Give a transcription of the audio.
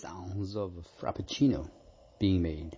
sounds of a frappuccino being made.